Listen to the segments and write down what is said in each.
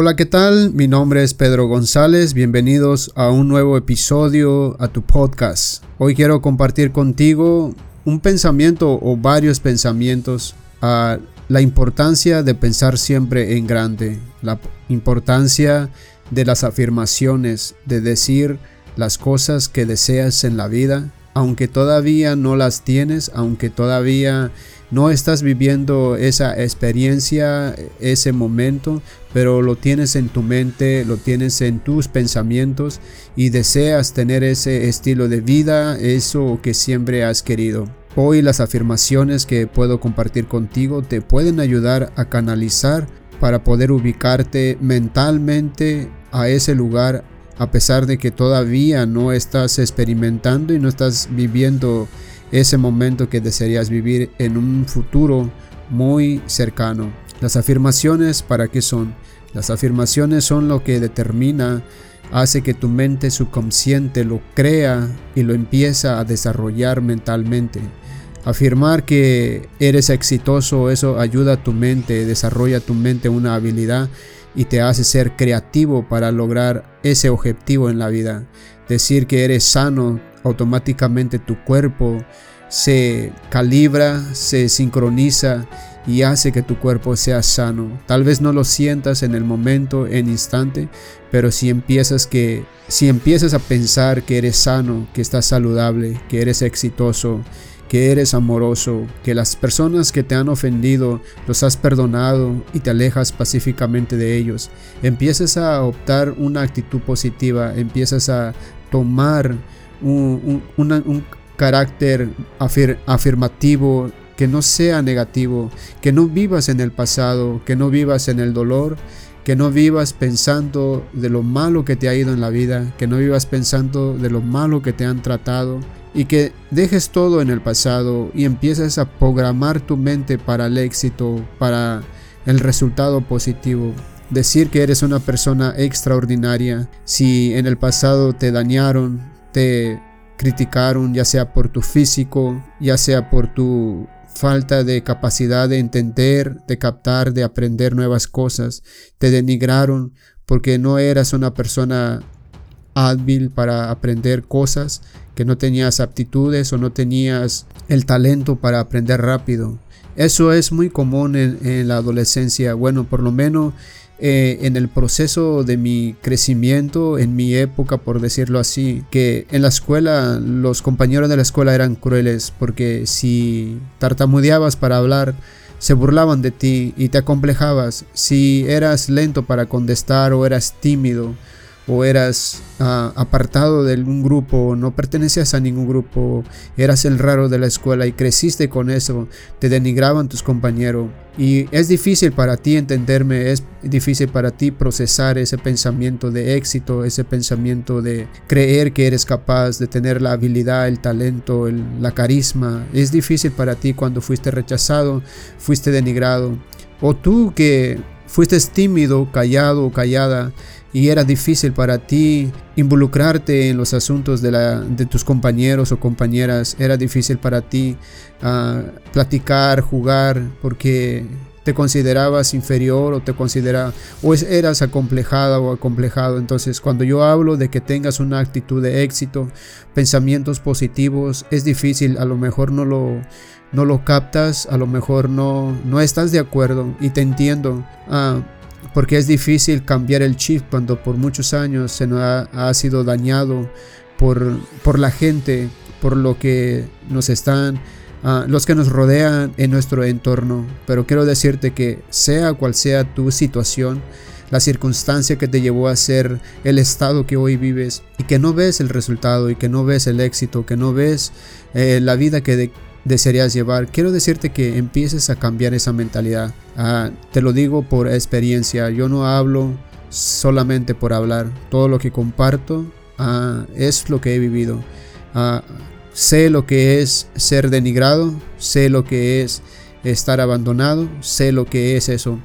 Hola, ¿qué tal? Mi nombre es Pedro González. Bienvenidos a un nuevo episodio a tu podcast. Hoy quiero compartir contigo un pensamiento o varios pensamientos a la importancia de pensar siempre en grande, la importancia de las afirmaciones, de decir las cosas que deseas en la vida, aunque todavía no las tienes, aunque todavía no estás viviendo esa experiencia, ese momento, pero lo tienes en tu mente, lo tienes en tus pensamientos y deseas tener ese estilo de vida, eso que siempre has querido. Hoy las afirmaciones que puedo compartir contigo te pueden ayudar a canalizar para poder ubicarte mentalmente a ese lugar a pesar de que todavía no estás experimentando y no estás viviendo ese momento que desearías vivir en un futuro muy cercano. Las afirmaciones, ¿para qué son? Las afirmaciones son lo que determina, hace que tu mente subconsciente lo crea y lo empieza a desarrollar mentalmente. Afirmar que eres exitoso, eso ayuda a tu mente, desarrolla tu mente una habilidad y te hace ser creativo para lograr ese objetivo en la vida. Decir que eres sano automáticamente tu cuerpo se calibra, se sincroniza y hace que tu cuerpo sea sano. Tal vez no lo sientas en el momento, en instante, pero si empiezas que si empiezas a pensar que eres sano, que estás saludable, que eres exitoso, que eres amoroso, que las personas que te han ofendido los has perdonado y te alejas pacíficamente de ellos, empiezas a adoptar una actitud positiva, empiezas a tomar un, carácter afirmativo que no sea negativo, que no vivas en el pasado, que no vivas en el dolor, que no vivas pensando de lo malo que te ha ido en la vida, que no vivas pensando de lo malo que te han tratado y que dejes todo en el pasado y empieces a programar tu mente para el éxito, para el resultado positivo. Decir que eres una persona extraordinaria si en el pasado te dañaron, te criticaron, ya sea por tu físico, ya sea por tu falta de capacidad de entender, de captar, de aprender nuevas cosas, te denigraron porque no eras una persona hábil para aprender cosas, que no tenías aptitudes o no tenías el talento para aprender rápido. Eso es muy común en, en la adolescencia. Bueno, por lo menos eh, en el proceso de mi crecimiento, en mi época, por decirlo así, que en la escuela los compañeros de la escuela eran crueles porque si tartamudeabas para hablar, se burlaban de ti y te acomplejabas. Si eras lento para contestar o eras tímido, o eras ah, apartado de un grupo, no pertenecías a ningún grupo, eras el raro de la escuela y creciste con eso, te denigraban tus compañeros. Y es difícil para ti entenderme, es difícil para ti procesar ese pensamiento de éxito, ese pensamiento de creer que eres capaz de tener la habilidad, el talento, la carisma. Es difícil para ti cuando fuiste rechazado, fuiste denigrado. O tú que fuiste tímido, callado o callada y era difícil para ti involucrarte en los asuntos de, la, de tus compañeros o compañeras, era difícil para ti ah, platicar, jugar, porque te considerabas inferior o te considerabas o eras acomplejada o acomplejado. Entonces, cuando yo hablo de que tengas una actitud de éxito, pensamientos positivos, es difícil, a lo mejor no lo no lo captas, a lo mejor no no estás de acuerdo y te entiendo. Ah, porque es difícil cambiar el chip cuando por muchos años se nos ha, sido dañado por, por, la gente, por lo que nos están, ah, los que nos rodean en nuestro entorno. Pero quiero decirte que sea cual sea tu situación, la circunstancia que te llevó a ser el estado que hoy vives y que no ves el resultado y que no ves el éxito, que no ves eh, la vida que, de, desearías llevar, quiero decirte que empieces a cambiar esa mentalidad. Ah, te lo digo por experiencia, yo no hablo solamente por hablar, todo lo que comparto ah, es lo que he vivido. Sé lo que es ser denigrado, sé lo que es estar abandonado, sé lo que es eso.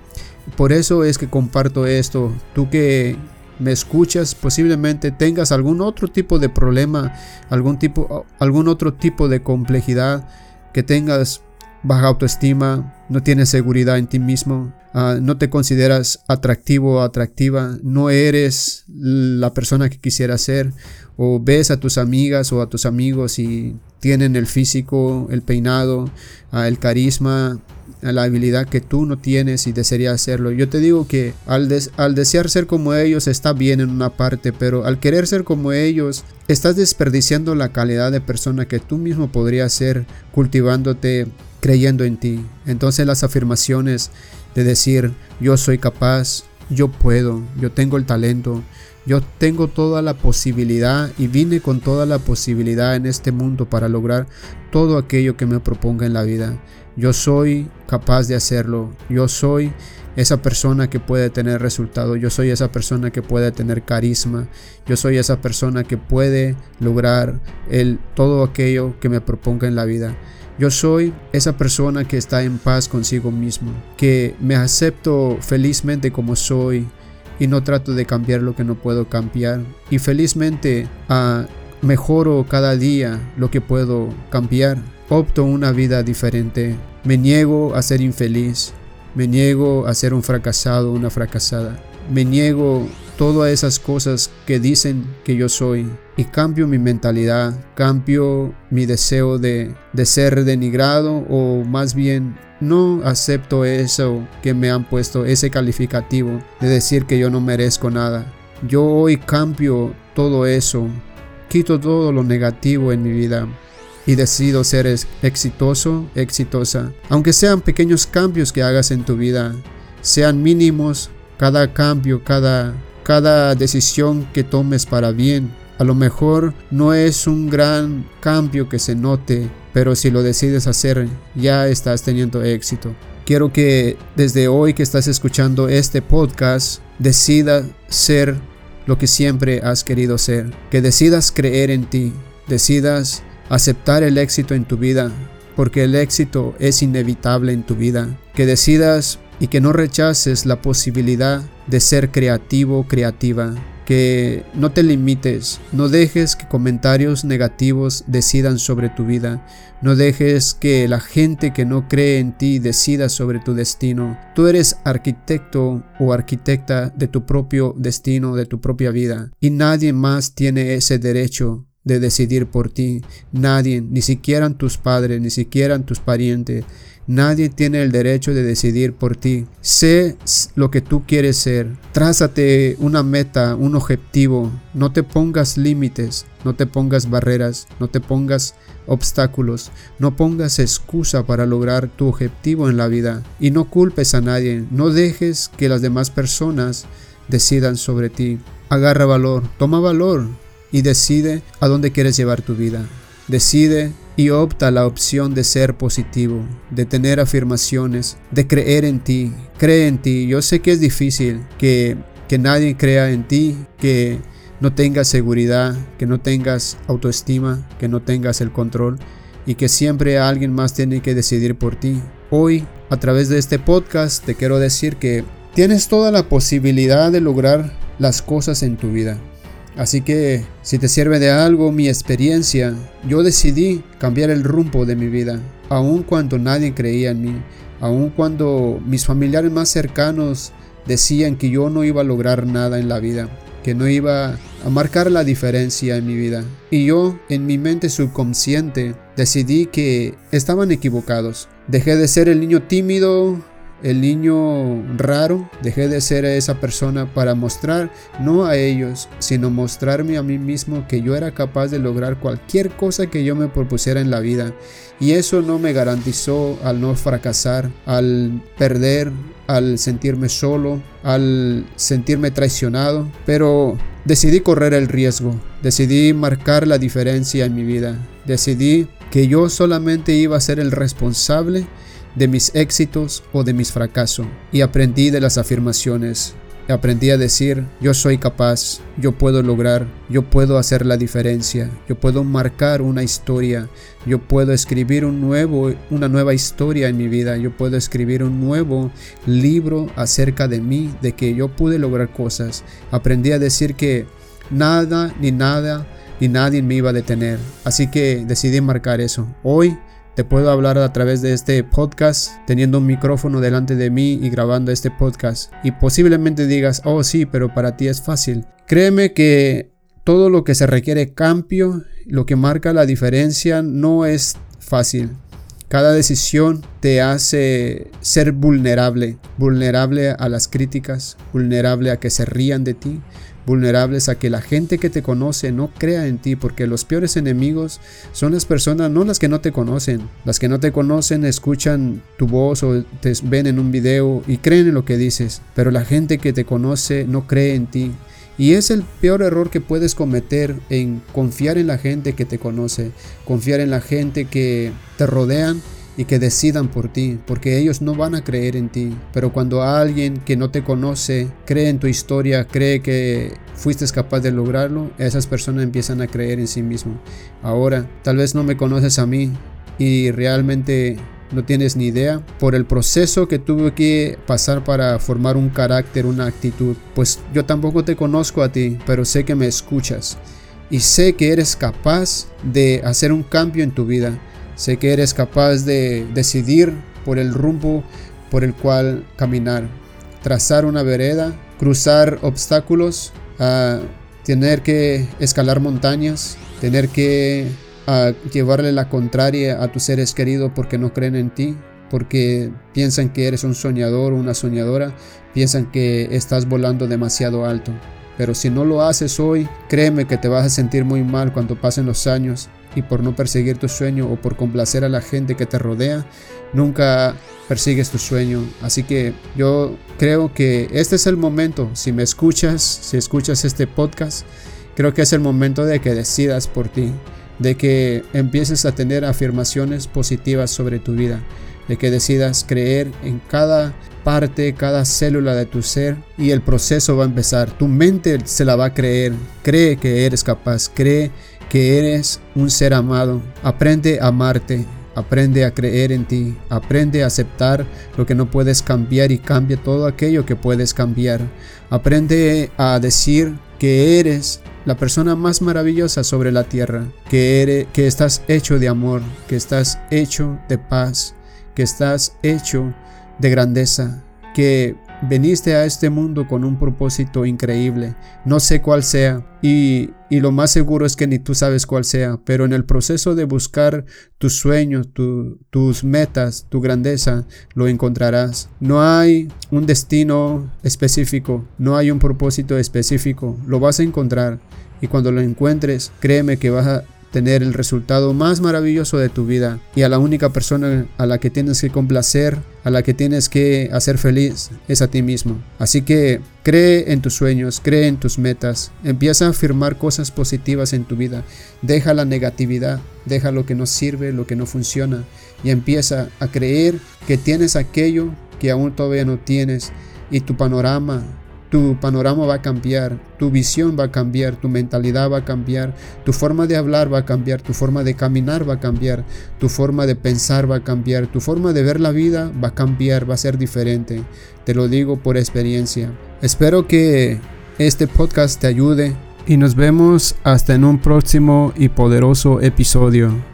Por eso es que comparto esto. Tú que me escuchas, posiblemente tengas algún otro tipo de problema, algún tipo algún otro tipo de complejidad que tengas baja autoestima, no tienes seguridad en ti mismo, ah, no te consideras atractivo o atractiva, no eres la persona que quisieras ser, o ves a tus amigas o a tus amigos y tienen el físico, el peinado, ah, el carisma, la habilidad que tú no tienes y desearías hacerlo. Yo te digo que al, al desear ser como ellos está bien en una parte, pero al querer ser como ellos estás desperdiciando la calidad de persona que tú mismo podrías ser cultivándote creyendo en ti. Entonces las afirmaciones de decir yo soy capaz, yo puedo, yo tengo el talento, yo tengo toda la posibilidad y vine con toda la posibilidad en este mundo para lograr todo aquello que me proponga en la vida. Yo soy capaz de hacerlo. Yo soy esa persona que puede tener resultado. Yo soy esa persona que puede tener carisma. Yo soy esa persona que puede lograr el, todo aquello que me proponga en la vida. Yo soy esa persona que está en paz consigo mismo, que me acepto felizmente como soy y no trato de cambiar lo que no puedo cambiar. Y felizmente ah, mejoro cada día lo que puedo cambiar opto una vida diferente. Me niego a ser infeliz. Me niego a ser un fracasado, una fracasada. Me niego todas esas cosas que dicen que yo soy y cambio mi mentalidad, cambio mi deseo de, de ser denigrado o más bien no acepto eso que me han puesto, ese calificativo de decir que yo no merezco nada. Yo hoy cambio todo eso, quito todo lo negativo en mi vida y decido ser exitoso, exitosa. Aunque sean pequeños cambios que hagas en tu vida, sean mínimos, cada cambio, cada, cada decisión que tomes para bien, a lo mejor no es un gran cambio que se note, pero si lo decides hacer, ya estás teniendo éxito. Quiero que desde hoy que estás escuchando este podcast, decidas ser lo que siempre has querido ser, que decidas creer en ti, decidas aceptar el éxito en tu vida, porque el éxito es inevitable en tu vida, que decidas y que no rechaces la posibilidad de ser creativo, creativa, que no te limites, no dejes que comentarios negativos decidan sobre tu vida, no dejes que la gente que no cree en ti decida sobre tu destino. Tú eres arquitecto o arquitecta de tu propio destino, de tu propia vida, y nadie más tiene ese derecho de decidir por ti. Nadie, ni siquiera tus padres, ni siquiera tus parientes, nadie tiene el derecho de decidir por ti. Sé lo que tú quieres ser. Trázate una meta, un objetivo. No te pongas límites, no te pongas barreras, no te pongas obstáculos, no pongas excusa para lograr tu objetivo en la vida. Y no culpes a nadie, no dejes que las demás personas decidan sobre ti. Agarra valor, toma valor, y decide a dónde quieres llevar tu vida. Decide y opta la opción de ser positivo, de tener afirmaciones, de creer en ti. Cree en ti. Yo sé que es difícil que, que nadie crea en ti, que no tengas seguridad, que no tengas autoestima, que no tengas el control y que siempre alguien más tiene que decidir por ti. Hoy, a través de este podcast, te quiero decir que tienes toda la posibilidad de lograr las cosas en tu vida. Así que, si te sirve de algo mi experiencia, yo decidí cambiar el rumbo de mi vida, aun cuando nadie creía en mí, aun cuando mis familiares más cercanos decían que yo no iba a lograr nada en la vida, que no iba a marcar la diferencia en mi vida. Y yo, en mi mente subconsciente, decidí que estaban equivocados. Dejé de ser el niño tímido, el niño raro, dejé de ser esa persona para mostrar no a ellos, sino mostrarme a mí mismo que yo era capaz de lograr cualquier cosa que yo me propusiera en la vida. Y eso no me garantizó al no fracasar, al perder, al sentirme solo, al sentirme traicionado, pero decidí correr el riesgo, decidí marcar la diferencia en mi vida, decidí que yo solamente iba a ser el responsable de mis éxitos o de mis fracasos y aprendí de las afirmaciones. Aprendí a decir, yo soy capaz, yo puedo lograr, yo puedo hacer la diferencia, yo puedo marcar una historia, yo puedo escribir un nuevo, una nueva historia en mi vida, yo puedo escribir un nuevo libro acerca de mí, de que yo pude lograr cosas. Aprendí a decir que nada ni nada ni nadie me iba a detener. Así que decidí marcar eso. Hoy te puedo hablar a través de este podcast, teniendo un micrófono delante de mí y grabando este podcast. Y posiblemente digas, oh sí, pero para ti es fácil. Créeme que todo lo que se requiere cambio, lo que marca la diferencia, no es fácil. Cada decisión te hace ser vulnerable, vulnerable a las críticas, vulnerable a que se rían de ti, vulnerables a que la gente que te conoce no crea en ti, porque los peores enemigos son las personas, no las que no te conocen. Las que no te conocen escuchan tu voz o te ven en un video y creen en lo que dices, pero la gente que te conoce no cree en ti. Y es el peor error que puedes cometer en confiar en la gente que te conoce, confiar en la gente que te rodean y que decidan por ti, porque ellos no van a creer en ti. Pero cuando alguien que no te conoce cree en tu historia, cree que fuiste capaz de lograrlo, esas personas empiezan a creer en sí mismo. Ahora, tal vez no me conoces a mí y realmente no tienes ni idea por el proceso que tuve que pasar para formar un carácter, una actitud. Pues yo tampoco te conozco a ti, pero sé que me escuchas y sé que eres capaz de hacer un cambio en tu vida. Sé que eres capaz de decidir por el rumbo por el cual caminar, trazar una vereda, cruzar obstáculos, tener que escalar montañas, tener que a llevarle la contraria a tus seres queridos porque no creen en ti, porque piensan que eres un soñador o una soñadora, piensan que estás volando demasiado alto. Pero si no lo haces hoy, créeme que te vas a sentir muy mal cuando pasen los años y por no perseguir tu sueño o por complacer a la gente que te rodea, nunca persigues tu sueño. Así que yo creo que este es el momento, si me escuchas, si escuchas este podcast, creo que es el momento de que decidas por ti de que empieces a tener afirmaciones positivas sobre tu vida, de que decidas creer en cada parte, cada célula de tu ser y el proceso va a empezar. Tu mente se la va a creer, cree que eres capaz, cree que eres un ser amado, aprende a amarte. Aprende a creer en ti, aprende a aceptar lo que no puedes cambiar y cambia todo aquello que puedes cambiar. Aprende a decir que eres la persona más maravillosa sobre la tierra, que, eres, que estás hecho de amor, que estás hecho de paz, que estás hecho de grandeza, que veniste a este mundo con un propósito increíble, no sé cuál sea, y, y, lo más seguro es que ni tú sabes cuál sea, pero en el proceso de buscar tus sueños, tus metas, tu grandeza, lo encontrarás. No hay un destino específico, no hay un propósito específico, lo vas a encontrar. Y cuando lo encuentres, créeme que vas a tener el resultado más maravilloso de tu vida y a la única persona a la que tienes que complacer, a la que tienes que hacer feliz es a ti mismo. Así que cree en tus sueños, cree en tus metas, empieza a afirmar cosas positivas en tu vida, deja la negatividad, deja lo que no sirve, lo que no funciona y empieza a creer que tienes aquello que aún todavía no tienes y tu panorama tu panorama va a cambiar, tu visión va a cambiar, tu mentalidad va a cambiar, tu forma de hablar va a cambiar, tu forma de caminar va a cambiar, tu forma de pensar va a cambiar, tu forma de ver la vida va a cambiar, va a ser diferente. Te lo digo por experiencia. Espero que este podcast te ayude y nos vemos hasta en un próximo y poderoso episodio.